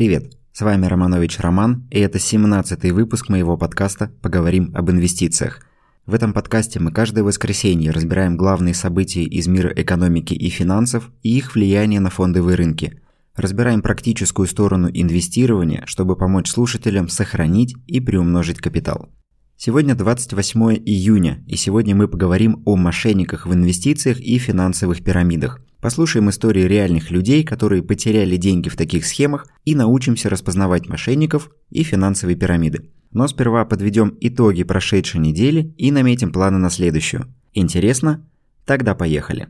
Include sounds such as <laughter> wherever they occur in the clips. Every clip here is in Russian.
Привет, с вами Романович Роман, и это 17-й выпуск моего подкаста «Поговорим об инвестициях». В этом подкасте мы каждое воскресенье разбираем главные события из мира экономики и финансов и их влияние на фондовые рынки. Разбираем практическую сторону инвестирования, чтобы помочь слушателям сохранить и приумножить капитал. Сегодня 28 июня, и сегодня мы поговорим о мошенниках в инвестициях и финансовых пирамидах. Послушаем истории реальных людей, которые потеряли деньги в таких схемах, и научимся распознавать мошенников и финансовые пирамиды. Но сперва подведем итоги прошедшей недели и наметим планы на следующую. Интересно? Тогда поехали.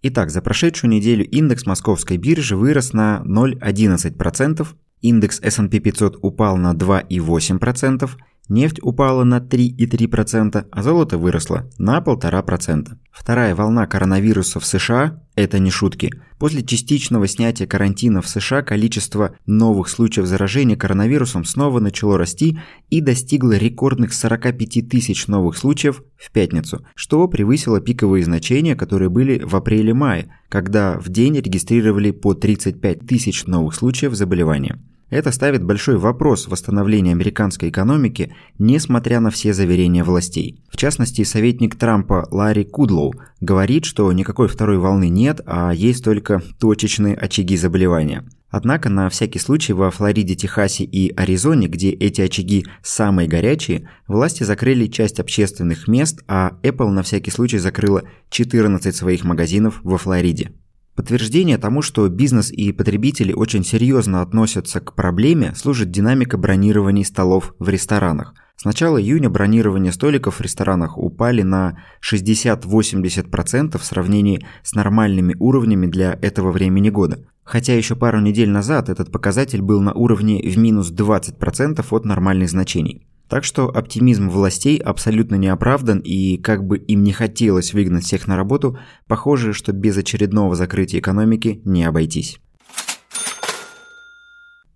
Итак, за прошедшую неделю индекс московской биржи вырос на 0,11%, Индекс S&P 500 упал на 2,8%, нефть упала на 3,3%, а золото выросло на 1,5%. Вторая волна коронавируса в США – это не шутки. После частичного снятия карантина в США количество новых случаев заражения коронавирусом снова начало расти и достигло рекордных 45 тысяч новых случаев в пятницу, что превысило пиковые значения, которые были в апреле-мае, когда в день регистрировали по 35 тысяч новых случаев заболевания. Это ставит большой вопрос восстановления американской экономики, несмотря на все заверения властей. В частности, советник Трампа Ларри Кудлоу говорит, что никакой второй волны нет, а есть только точечные очаги заболевания. Однако на всякий случай во Флориде, Техасе и Аризоне, где эти очаги самые горячие, власти закрыли часть общественных мест, а Apple на всякий случай закрыла 14 своих магазинов во Флориде. Подтверждение тому, что бизнес и потребители очень серьезно относятся к проблеме, служит динамика бронирований столов в ресторанах. С начала июня бронирование столиков в ресторанах упали на 60-80% в сравнении с нормальными уровнями для этого времени года. Хотя еще пару недель назад этот показатель был на уровне в минус 20% от нормальных значений. Так что оптимизм властей абсолютно не оправдан, и как бы им не хотелось выгнать всех на работу, похоже, что без очередного закрытия экономики не обойтись.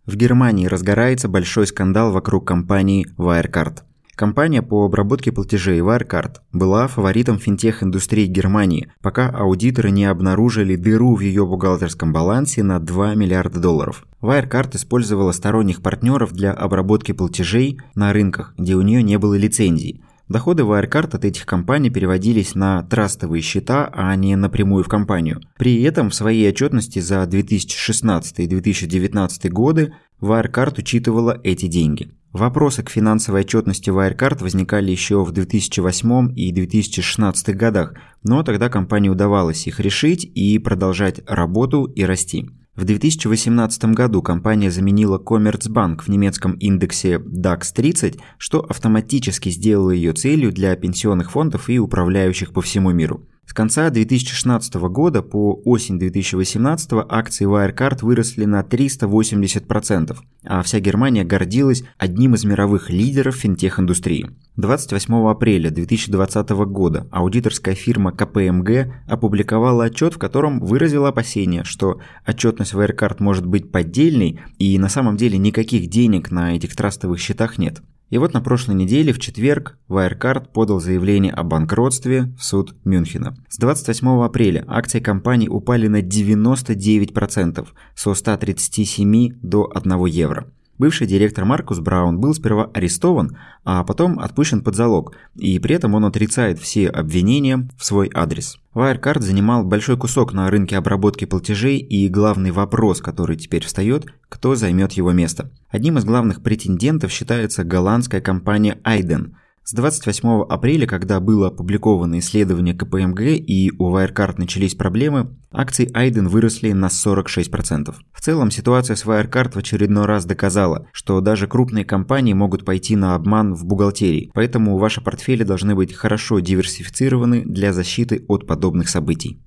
В Германии разгорается большой скандал вокруг компании Wirecard – Компания по обработке платежей Wirecard была фаворитом финтех-индустрии Германии, пока аудиторы не обнаружили дыру в ее бухгалтерском балансе на 2 миллиарда долларов. Wirecard использовала сторонних партнеров для обработки платежей на рынках, где у нее не было лицензий. Доходы Wirecard от этих компаний переводились на трастовые счета, а не напрямую в компанию. При этом в своей отчетности за 2016 и 2019 годы Wirecard учитывала эти деньги. Вопросы к финансовой отчетности Wirecard возникали еще в 2008 и 2016 годах, но тогда компании удавалось их решить и продолжать работу и расти. В 2018 году компания заменила Commerzbank в немецком индексе DAX 30, что автоматически сделало ее целью для пенсионных фондов и управляющих по всему миру. С конца 2016 года по осень 2018 акции Wirecard выросли на 380%, а вся Германия гордилась одним из мировых лидеров финтех-индустрии. 28 апреля 2020 года аудиторская фирма КПМГ опубликовала отчет, в котором выразила опасение, что отчетность Wirecard может быть поддельной и на самом деле никаких денег на этих трастовых счетах нет. И вот на прошлой неделе, в четверг, Wirecard подал заявление о банкротстве в суд Мюнхена. С 28 апреля акции компании упали на 99%, со 137 до 1 евро. Бывший директор Маркус Браун был сперва арестован, а потом отпущен под залог, и при этом он отрицает все обвинения в свой адрес. Wirecard занимал большой кусок на рынке обработки платежей, и главный вопрос, который теперь встает, кто займет его место. Одним из главных претендентов считается голландская компания Aiden – с 28 апреля, когда было опубликовано исследование КПМГ и у Wirecard начались проблемы, акции Айден выросли на 46%. В целом ситуация с Wirecard в очередной раз доказала, что даже крупные компании могут пойти на обман в бухгалтерии, поэтому ваши портфели должны быть хорошо диверсифицированы для защиты от подобных событий.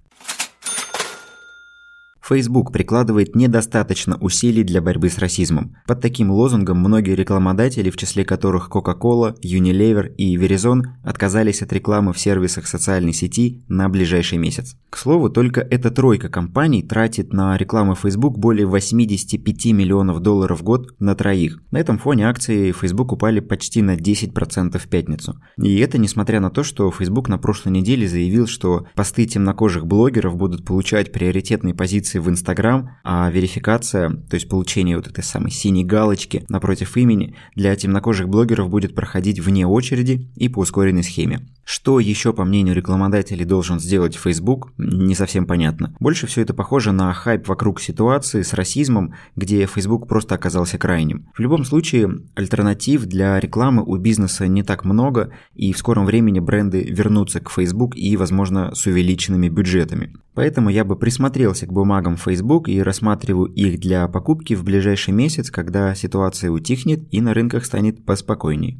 Facebook прикладывает недостаточно усилий для борьбы с расизмом. Под таким лозунгом многие рекламодатели, в числе которых Coca-Cola, Unilever и Verizon, отказались от рекламы в сервисах социальной сети на ближайший месяц. К слову, только эта тройка компаний тратит на рекламу Facebook более 85 миллионов долларов в год на троих. На этом фоне акции Facebook упали почти на 10% в пятницу. И это несмотря на то, что Facebook на прошлой неделе заявил, что посты темнокожих блогеров будут получать приоритетные позиции инвестиции в Инстаграм, а верификация, то есть получение вот этой самой синей галочки напротив имени, для темнокожих блогеров будет проходить вне очереди и по ускоренной схеме. Что еще, по мнению рекламодателей, должен сделать Facebook, не совсем понятно. Больше все это похоже на хайп вокруг ситуации с расизмом, где Facebook просто оказался крайним. В любом случае, альтернатив для рекламы у бизнеса не так много, и в скором времени бренды вернутся к Facebook и, возможно, с увеличенными бюджетами. Поэтому я бы присмотрелся к бумагам Facebook и рассматриваю их для покупки в ближайший месяц, когда ситуация утихнет и на рынках станет поспокойней.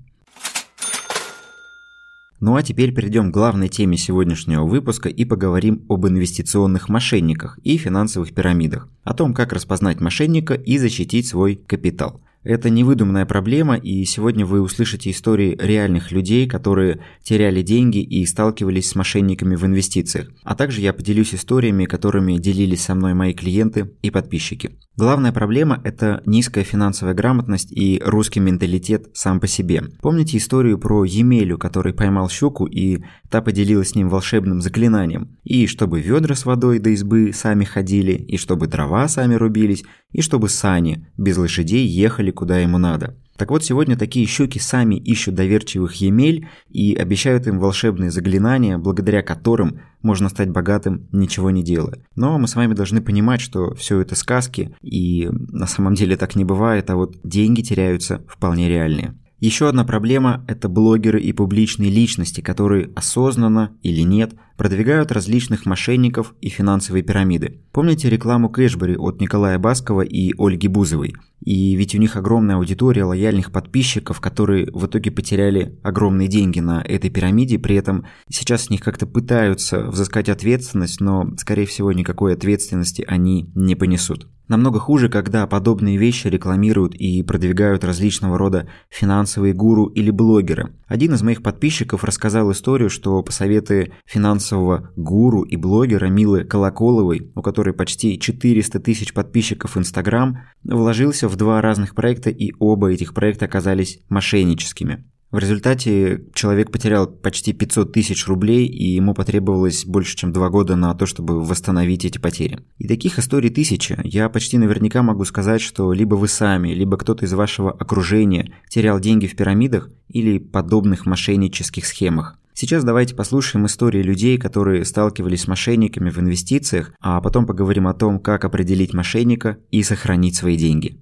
Ну а теперь перейдем к главной теме сегодняшнего выпуска и поговорим об инвестиционных мошенниках и финансовых пирамидах, о том, как распознать мошенника и защитить свой капитал. Это невыдуманная проблема, и сегодня вы услышите истории реальных людей, которые теряли деньги и сталкивались с мошенниками в инвестициях. А также я поделюсь историями, которыми делились со мной мои клиенты и подписчики. Главная проблема – это низкая финансовая грамотность и русский менталитет сам по себе. Помните историю про Емелю, который поймал щуку и та поделилась с ним волшебным заклинанием? И чтобы ведра с водой до избы сами ходили, и чтобы дрова сами рубились, и чтобы сани без лошадей ехали куда ему надо. Так вот, сегодня такие щуки сами ищут доверчивых емель и обещают им волшебные заклинания, благодаря которым можно стать богатым, ничего не делая. Но мы с вами должны понимать, что все это сказки, и на самом деле так не бывает, а вот деньги теряются вполне реальные. Еще одна проблема – это блогеры и публичные личности, которые осознанно или нет продвигают различных мошенников и финансовые пирамиды. Помните рекламу Кэшбери от Николая Баскова и Ольги Бузовой? И ведь у них огромная аудитория лояльных подписчиков, которые в итоге потеряли огромные деньги на этой пирамиде, при этом сейчас с них как-то пытаются взыскать ответственность, но, скорее всего, никакой ответственности они не понесут. Намного хуже, когда подобные вещи рекламируют и продвигают различного рода финансовые гуру или блогеры. Один из моих подписчиков рассказал историю, что по советы финансового гуру и блогера Милы Колоколовой, у которой почти 400 тысяч подписчиков в Инстаграм, вложился в два разных проекта и оба этих проекта оказались мошенническими. В результате человек потерял почти 500 тысяч рублей, и ему потребовалось больше, чем два года на то, чтобы восстановить эти потери. И таких историй тысяча. Я почти наверняка могу сказать, что либо вы сами, либо кто-то из вашего окружения терял деньги в пирамидах или подобных мошеннических схемах. Сейчас давайте послушаем истории людей, которые сталкивались с мошенниками в инвестициях, а потом поговорим о том, как определить мошенника и сохранить свои деньги.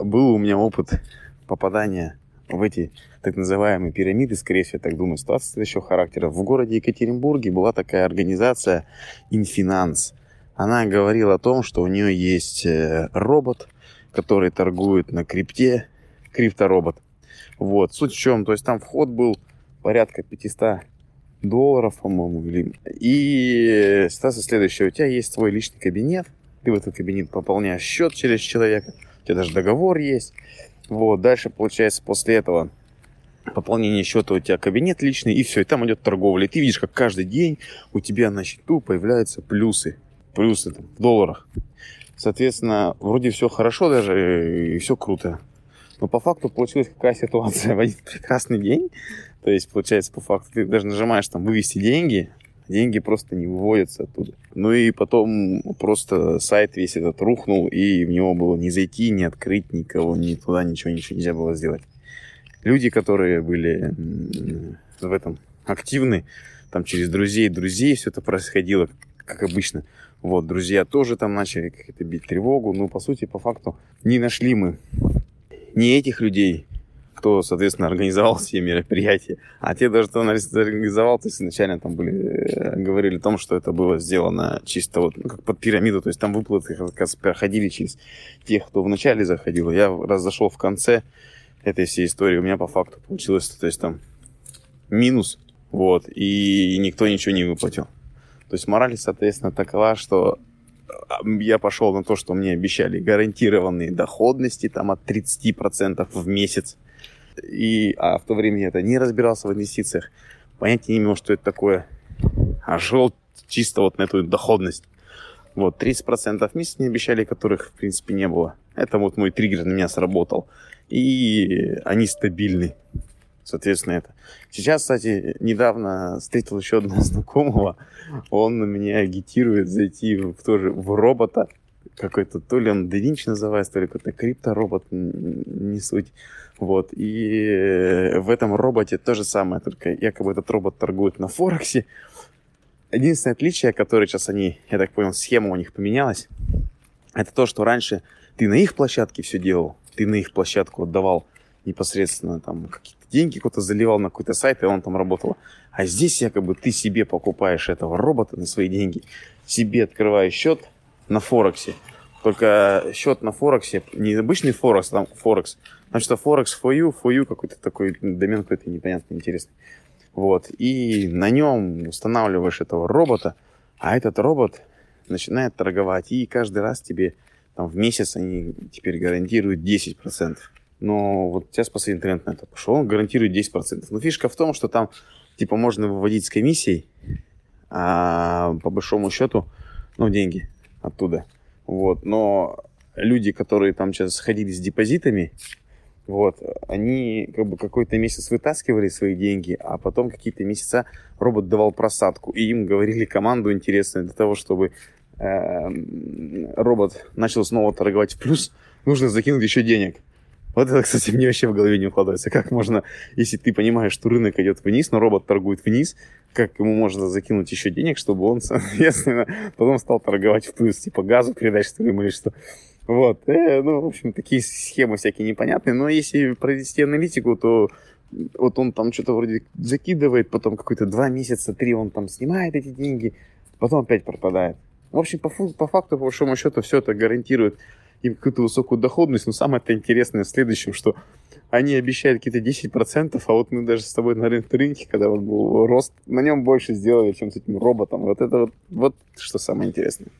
Был у меня опыт попадания в эти так называемые пирамиды, скорее всего, я так думаю, ситуация следующего характера. В городе Екатеринбурге была такая организация Инфинанс. Она говорила о том, что у нее есть э, робот, который торгует на крипте, крипторобот. Вот, суть в чем, то есть там вход был порядка 500 долларов, по-моему, или... и ситуация следующая, у тебя есть свой личный кабинет, ты в этот кабинет пополняешь счет через человека, у тебя даже договор есть, вот, дальше, получается, после этого пополнение счета у тебя кабинет личный, и все, и там идет торговля. И ты видишь, как каждый день у тебя на счету появляются плюсы. Плюсы там, в долларах. Соответственно, вроде все хорошо даже, и все круто. Но по факту получилась какая ситуация <laughs> в один прекрасный день. То есть, получается, по факту, ты даже нажимаешь там вывести деньги, деньги просто не выводятся оттуда. Ну и потом просто сайт весь этот рухнул, и в него было не зайти, не открыть никого, ни туда ничего, ничего нельзя было сделать. Люди, которые были в этом активны, там через друзей, друзей все это происходило, как обычно. Вот, друзья тоже там начали как-то бить тревогу. Ну, по сути, по факту, не нашли мы ни этих людей, кто, соответственно, организовал <laughs> все мероприятия. А те даже, кто организовал, то есть изначально там были, э, говорили о том, что это было сделано чисто вот ну, как под пирамиду, то есть там выплаты как раз проходили через тех, кто вначале заходил. Я раз зашел в конце этой всей истории, у меня по факту получилось, то есть там минус, вот, и никто ничего не выплатил. То есть мораль, соответственно, такова, что я пошел на то, что мне обещали гарантированные доходности там от 30% в месяц и, а в то время я это не разбирался в инвестициях, понятия не имел, что это такое, а жил чисто вот на эту доходность. Вот, 30% в месяц мне обещали, которых, в принципе, не было. Это вот мой триггер на меня сработал. И они стабильны. Соответственно, это. Сейчас, кстати, недавно встретил еще одного <laughs> знакомого, он меня агитирует зайти в, тоже в робота, какой-то, то ли он Да называется, то ли какой-то крипторобот, не суть. Вот, и э, в этом роботе то же самое, только якобы этот робот торгует на Форексе. Единственное отличие, которое сейчас они, я так понял, схема у них поменялась, это то, что раньше ты на их площадке все делал, ты на их площадку отдавал непосредственно там деньги кто-то заливал на какой-то сайт, и он там работал. А здесь якобы ты себе покупаешь этого робота на свои деньги, себе открываешь счет на Форексе. Только счет на Форексе, не обычный Форекс, там Форекс, потому что Форекс for you, for you какой-то такой домен какой-то непонятный, интересный. Вот. И на нем устанавливаешь этого робота, а этот робот начинает торговать. И каждый раз тебе там, в месяц они теперь гарантируют 10%. Но вот сейчас последний тренд на это пошел, он гарантирует 10%. Но фишка в том, что там типа можно выводить с комиссией, а по большому счету, ну, деньги оттуда. Вот. Но люди, которые там сейчас ходили с депозитами, вот, они как бы какой-то месяц вытаскивали свои деньги, а потом какие-то месяца робот давал просадку, и им говорили команду интересную для того, чтобы э, робот начал снова торговать в плюс, нужно закинуть еще денег. Вот это, кстати, мне вообще в голове не укладывается. Как можно, если ты понимаешь, что рынок идет вниз, но робот торгует вниз, как ему можно закинуть еще денег, чтобы он, <laughs> соответственно, потом стал торговать в плюс, типа газу передать, что ли, или что. Вот, э, ну, в общем, такие схемы всякие непонятные, но если провести аналитику, то вот он там что-то вроде закидывает, потом какой-то два месяца, три он там снимает эти деньги, потом опять пропадает. В общем, по, по факту, по большому счету, все это гарантирует им какую-то высокую доходность, но самое это интересное в следующем, что они обещают какие-то 10%, а вот мы даже с тобой на рынке, когда вот был рост, на нем больше сделали, чем с этим роботом. Вот это вот, вот что самое интересное.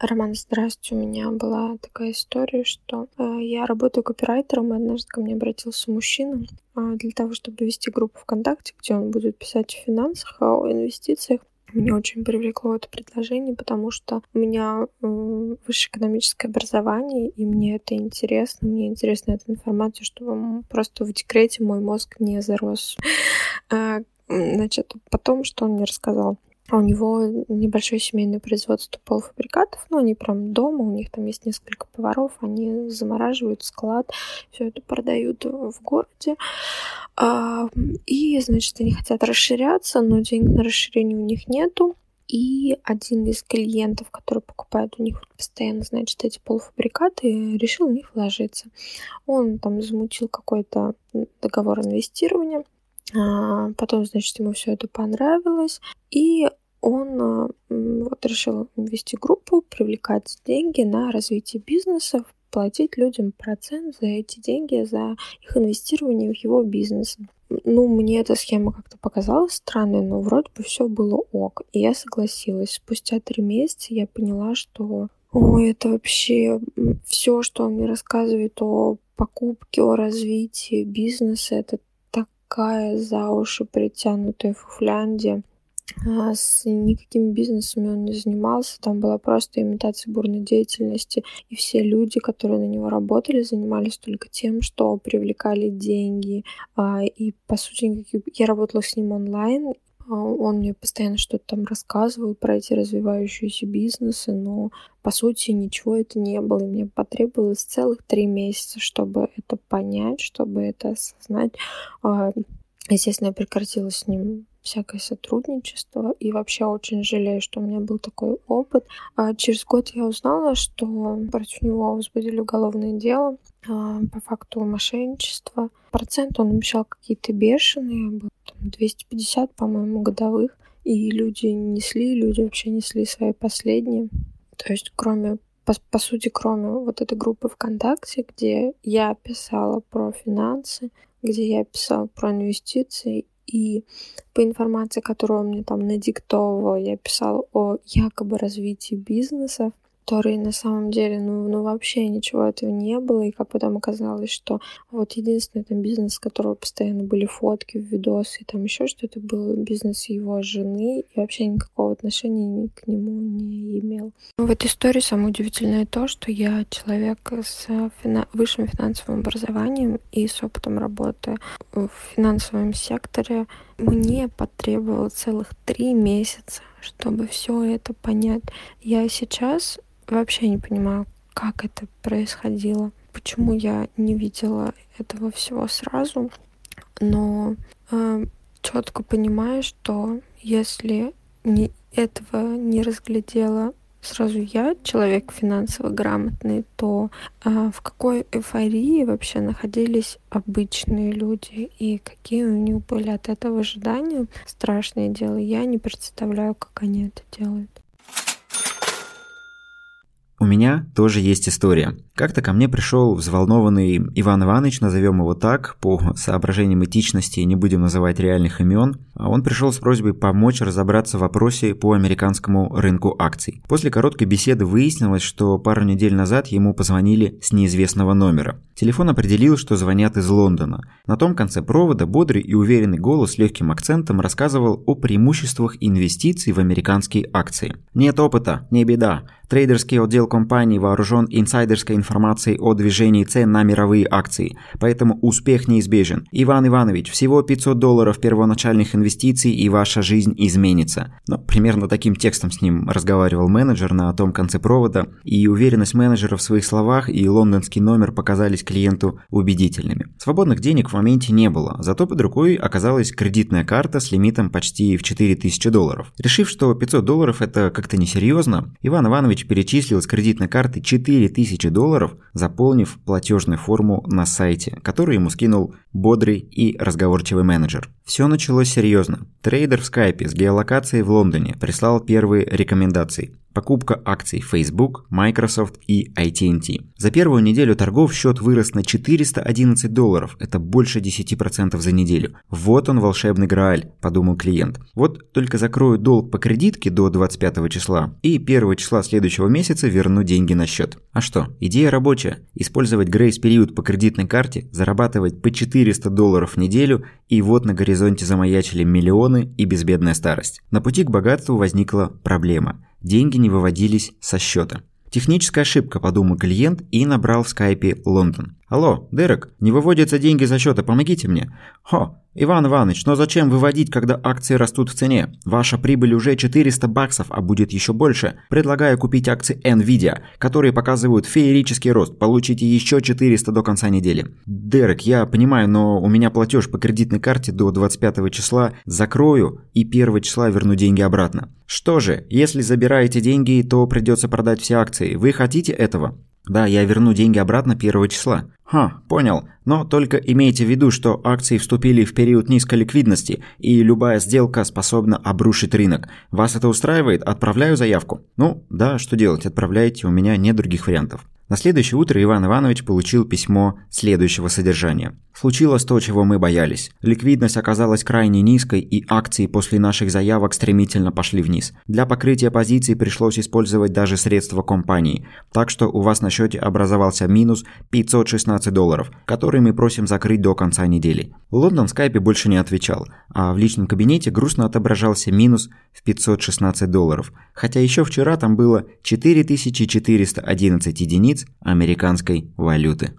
Роман, здравствуйте. У меня была такая история, что э, я работаю копирайтером, и однажды ко мне обратился мужчина э, для того, чтобы вести группу ВКонтакте, где он будет писать о финансах, о инвестициях. Меня очень привлекло это предложение, потому что у меня высшее экономическое образование, и мне это интересно. Мне интересна эта информация, чтобы просто в декрете мой мозг не зарос. А, значит, потом, что он мне рассказал? У него небольшое семейное производство полуфабрикатов, ну, они прям дома, у них там есть несколько поваров, они замораживают склад, все это продают в городе. А, и, значит, они хотят расширяться, но денег на расширение у них нету. И один из клиентов, который покупает у них постоянно, значит, эти полуфабрикаты, решил в них вложиться. Он там замутил какой-то договор инвестирования, потом, значит, ему все это понравилось, и он а, вот решил вести группу, привлекать деньги на развитие бизнеса, платить людям процент за эти деньги, за их инвестирование в его бизнес. Ну, мне эта схема как-то показалась странной, но вроде бы все было ок. И я согласилась. Спустя три месяца я поняла, что Ой, это вообще все, что он мне рассказывает о покупке, о развитии бизнеса, это такая за уши притянутая фуфляндия. А, с никакими бизнесами он не занимался, там была просто имитация бурной деятельности, и все люди, которые на него работали, занимались только тем, что привлекали деньги, а, и по сути я работала с ним онлайн, он мне постоянно что-то там рассказывал про эти развивающиеся бизнесы, но по сути ничего это не было. И мне потребовалось целых три месяца, чтобы это понять, чтобы это осознать. Естественно, я прекратила с ним всякое сотрудничество. И вообще очень жалею, что у меня был такой опыт. А через год я узнала, что против него возбудили уголовное дело а, по факту мошенничества. Процент он обещал какие-то бешеные, был там 250, по-моему, годовых. И люди несли, люди вообще несли свои последние. То есть, кроме по, по сути, кроме вот этой группы ВКонтакте, где я писала про финансы, где я писала про инвестиции, и по информации, которую мне там надиктовывал, я писала о якобы развитии бизнеса, которой на самом деле, ну, ну вообще ничего этого не было, и как потом оказалось, что вот единственный там бизнес, с которого постоянно были фотки, видосы, и там еще что-то был бизнес его жены, и вообще никакого отношения к нему не имел. В этой истории самое удивительное то, что я человек с фина- высшим финансовым образованием и с опытом работы в финансовом секторе, мне потребовалось целых три месяца, чтобы все это понять. Я сейчас вообще не понимаю, как это происходило, почему я не видела этого всего сразу, но э, четко понимаю, что если не, этого не разглядела сразу я, человек финансово грамотный, то а, в какой эйфории вообще находились обычные люди и какие у них были от этого ожидания, страшное дело. Я не представляю, как они это делают. У меня тоже есть история. Как-то ко мне пришел взволнованный Иван Иванович, назовем его так, по соображениям этичности, не будем называть реальных имен. Он пришел с просьбой помочь разобраться в вопросе по американскому рынку акций. После короткой беседы выяснилось, что пару недель назад ему позвонили с неизвестного номера. Телефон определил, что звонят из Лондона. На том конце провода бодрый и уверенный голос с легким акцентом рассказывал о преимуществах инвестиций в американские акции. «Нет опыта, не беда. Трейдерский отдел компании вооружен инсайдерской информацией о движении цен на мировые акции, поэтому успех неизбежен. Иван Иванович, всего 500 долларов первоначальных инвестиций и ваша жизнь изменится. Но примерно таким текстом с ним разговаривал менеджер на том конце провода, и уверенность менеджера в своих словах и лондонский номер показались клиенту убедительными. Свободных денег в моменте не было, зато под рукой оказалась кредитная карта с лимитом почти в 4000 долларов. Решив, что 500 долларов это как-то несерьезно, Иван Иванович Иванович перечислил с кредитной карты 4000 долларов, заполнив платежную форму на сайте, который ему скинул бодрый и разговорчивый менеджер. Все началось серьезно. Трейдер в скайпе с геолокацией в Лондоне прислал первые рекомендации покупка акций Facebook, Microsoft и AT&T. За первую неделю торгов счет вырос на 411 долларов, это больше 10% за неделю. Вот он волшебный грааль, подумал клиент. Вот только закрою долг по кредитке до 25 числа и 1 числа следующего месяца верну деньги на счет. А что, идея рабочая. Использовать грейс-период по кредитной карте, зарабатывать по 400 долларов в неделю и вот на горизонте замаячили миллионы и безбедная старость. На пути к богатству возникла проблема – деньги не выводились со счета. Техническая ошибка, подумал клиент и набрал в скайпе Лондон. «Алло, Дерек, не выводятся деньги за счета, помогите мне». «Хо, Иван Иванович, но зачем выводить, когда акции растут в цене? Ваша прибыль уже 400 баксов, а будет еще больше. Предлагаю купить акции Nvidia, которые показывают феерический рост. Получите еще 400 до конца недели». «Дерек, я понимаю, но у меня платеж по кредитной карте до 25 числа. Закрою и 1 числа верну деньги обратно». «Что же, если забираете деньги, то придется продать все акции. Вы хотите этого?» Да, я верну деньги обратно первого числа. Ха, понял. Но только имейте в виду, что акции вступили в период низкой ликвидности, и любая сделка способна обрушить рынок. Вас это устраивает? Отправляю заявку. Ну, да, что делать, отправляйте, у меня нет других вариантов. На следующее утро Иван Иванович получил письмо следующего содержания. Случилось то, чего мы боялись. Ликвидность оказалась крайне низкой, и акции после наших заявок стремительно пошли вниз. Для покрытия позиций пришлось использовать даже средства компании. Так что у вас на счете образовался минус 516 долларов, который мы просим закрыть до конца недели. Лондон в скайпе больше не отвечал, а в личном кабинете грустно отображался минус в 516 долларов. Хотя еще вчера там было 4411 единиц американской валюты.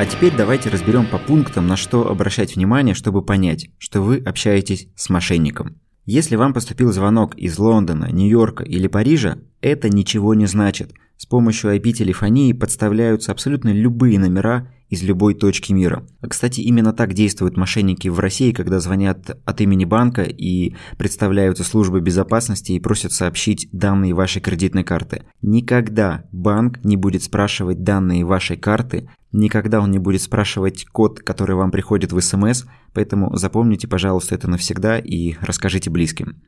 А теперь давайте разберем по пунктам, на что обращать внимание, чтобы понять, что вы общаетесь с мошенником. Если вам поступил звонок из Лондона, Нью-Йорка или Парижа, это ничего не значит. С помощью IP-телефонии подставляются абсолютно любые номера из любой точки мира. Кстати, именно так действуют мошенники в России, когда звонят от имени банка и представляются службы безопасности и просят сообщить данные вашей кредитной карты. Никогда банк не будет спрашивать данные вашей карты, никогда он не будет спрашивать код, который вам приходит в СМС, поэтому запомните, пожалуйста, это навсегда и расскажите близким.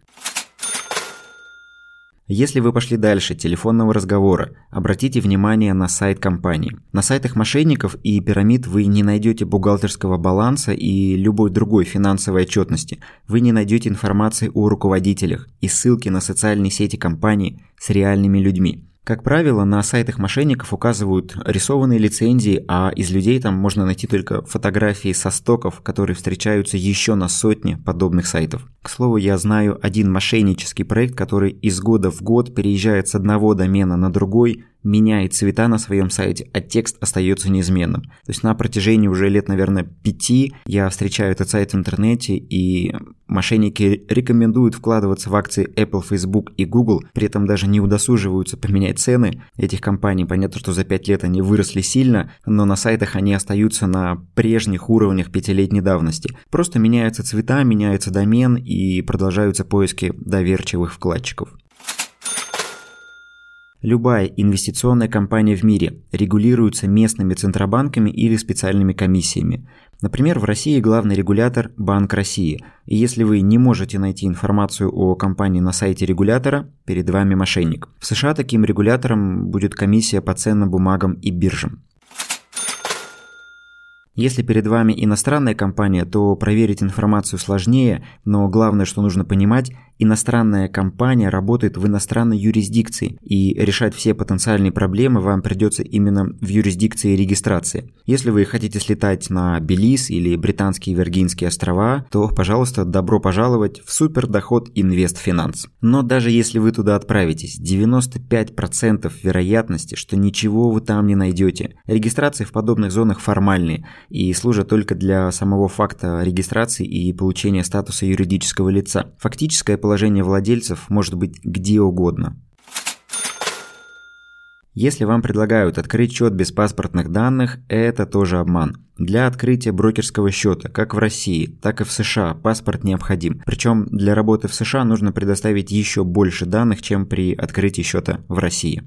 Если вы пошли дальше телефонного разговора, обратите внимание на сайт компании. На сайтах мошенников и пирамид вы не найдете бухгалтерского баланса и любой другой финансовой отчетности. Вы не найдете информации о руководителях и ссылки на социальные сети компании с реальными людьми. Как правило, на сайтах мошенников указывают рисованные лицензии, а из людей там можно найти только фотографии со стоков, которые встречаются еще на сотне подобных сайтов. К слову, я знаю один мошеннический проект, который из года в год переезжает с одного домена на другой, меняет цвета на своем сайте, а текст остается неизменным. То есть на протяжении уже лет, наверное, пяти я встречаю этот сайт в интернете, и мошенники рекомендуют вкладываться в акции Apple, Facebook и Google, при этом даже не удосуживаются поменять цены этих компаний. Понятно, что за пять лет они выросли сильно, но на сайтах они остаются на прежних уровнях пятилетней давности. Просто меняются цвета, меняется домен и продолжаются поиски доверчивых вкладчиков. Любая инвестиционная компания в мире регулируется местными центробанками или специальными комиссиями. Например, в России главный регулятор – Банк России. И если вы не можете найти информацию о компании на сайте регулятора, перед вами мошенник. В США таким регулятором будет комиссия по ценным бумагам и биржам. Если перед вами иностранная компания, то проверить информацию сложнее, но главное, что нужно понимать, иностранная компания работает в иностранной юрисдикции, и решать все потенциальные проблемы вам придется именно в юрисдикции регистрации. Если вы хотите слетать на Белиз или Британские Виргинские острова, то, пожалуйста, добро пожаловать в супердоход Инвестфинанс. Но даже если вы туда отправитесь, 95% вероятности, что ничего вы там не найдете. Регистрации в подобных зонах формальные и служат только для самого факта регистрации и получения статуса юридического лица. Фактическое положение положение владельцев может быть где угодно. Если вам предлагают открыть счет без паспортных данных, это тоже обман. Для открытия брокерского счета, как в России, так и в США, паспорт необходим. Причем для работы в США нужно предоставить еще больше данных, чем при открытии счета в России.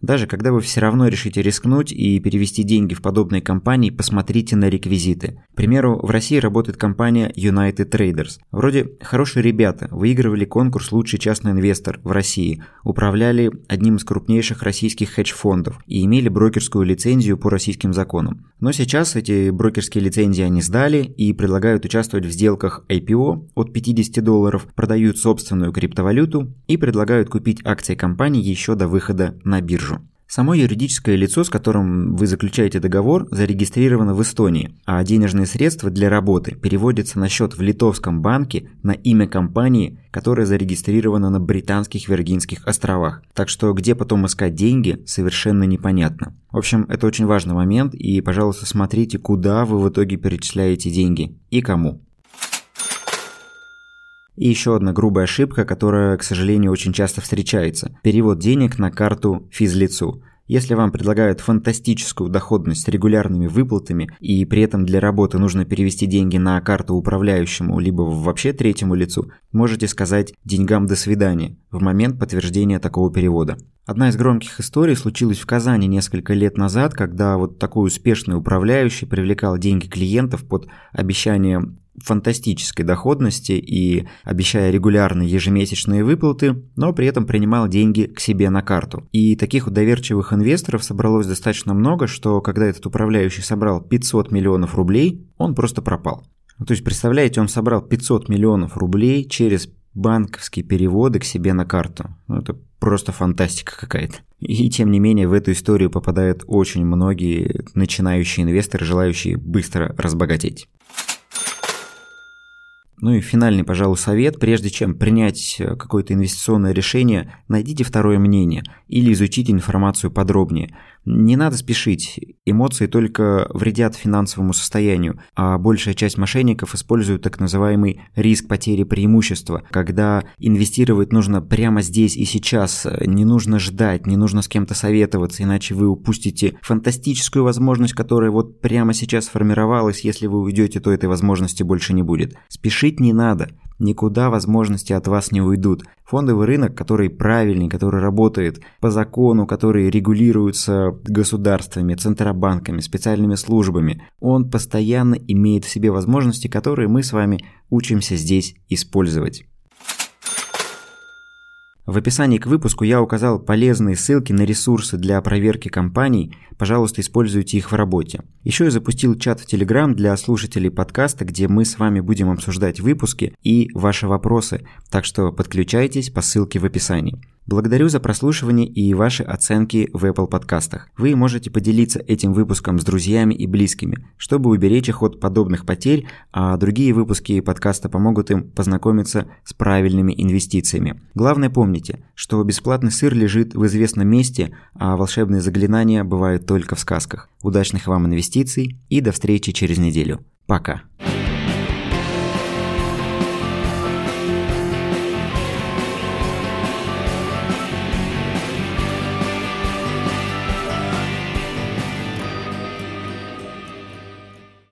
Даже когда вы все равно решите рискнуть и перевести деньги в подобные компании, посмотрите на реквизиты. К примеру, в России работает компания United Traders. Вроде хорошие ребята, выигрывали конкурс «Лучший частный инвестор» в России, управляли одним из крупнейших российских хедж-фондов и имели брокерскую лицензию по российским законам. Но сейчас эти брокерские лицензии они сдали и предлагают участвовать в сделках IPO от 50 долларов, продают собственную криптовалюту и предлагают купить акции компании еще до выхода на биржу. Само юридическое лицо, с которым вы заключаете договор, зарегистрировано в Эстонии, а денежные средства для работы переводятся на счет в литовском банке на имя компании, которая зарегистрирована на Британских Виргинских островах. Так что где потом искать деньги, совершенно непонятно. В общем, это очень важный момент, и, пожалуйста, смотрите, куда вы в итоге перечисляете деньги и кому. И еще одна грубая ошибка, которая, к сожалению, очень часто встречается. Перевод денег на карту физлицу. Если вам предлагают фантастическую доходность с регулярными выплатами, и при этом для работы нужно перевести деньги на карту управляющему, либо вообще третьему лицу, можете сказать «деньгам до свидания» в момент подтверждения такого перевода. Одна из громких историй случилась в Казани несколько лет назад, когда вот такой успешный управляющий привлекал деньги клиентов под обещание фантастической доходности и обещая регулярные ежемесячные выплаты, но при этом принимал деньги к себе на карту. И таких доверчивых инвесторов собралось достаточно много, что когда этот управляющий собрал 500 миллионов рублей, он просто пропал. Ну, то есть, представляете, он собрал 500 миллионов рублей через банковские переводы к себе на карту. Ну, это просто фантастика какая-то. И тем не менее в эту историю попадают очень многие начинающие инвесторы, желающие быстро разбогатеть. Ну и финальный, пожалуй, совет. Прежде чем принять э, какое-то инвестиционное решение, найдите второе мнение или изучите информацию подробнее. Не надо спешить, эмоции только вредят финансовому состоянию, а большая часть мошенников используют так называемый риск потери преимущества, когда инвестировать нужно прямо здесь и сейчас, не нужно ждать, не нужно с кем-то советоваться, иначе вы упустите фантастическую возможность, которая вот прямо сейчас сформировалась, если вы уйдете, то этой возможности больше не будет. Спешить не надо, никуда возможности от вас не уйдут. Фондовый рынок, который правильный, который работает по закону, который регулируется государствами, центробанками, специальными службами, он постоянно имеет в себе возможности, которые мы с вами учимся здесь использовать. В описании к выпуску я указал полезные ссылки на ресурсы для проверки компаний. Пожалуйста, используйте их в работе. Еще я запустил чат в Telegram для слушателей подкаста, где мы с вами будем обсуждать выпуски и ваши вопросы. Так что подключайтесь по ссылке в описании. Благодарю за прослушивание и ваши оценки в Apple подкастах. Вы можете поделиться этим выпуском с друзьями и близкими, чтобы уберечь их от подобных потерь, а другие выпуски подкаста помогут им познакомиться с правильными инвестициями. Главное помните, что бесплатный сыр лежит в известном месте, а волшебные заклинания бывают только в сказках. Удачных вам инвестиций и до встречи через неделю. Пока.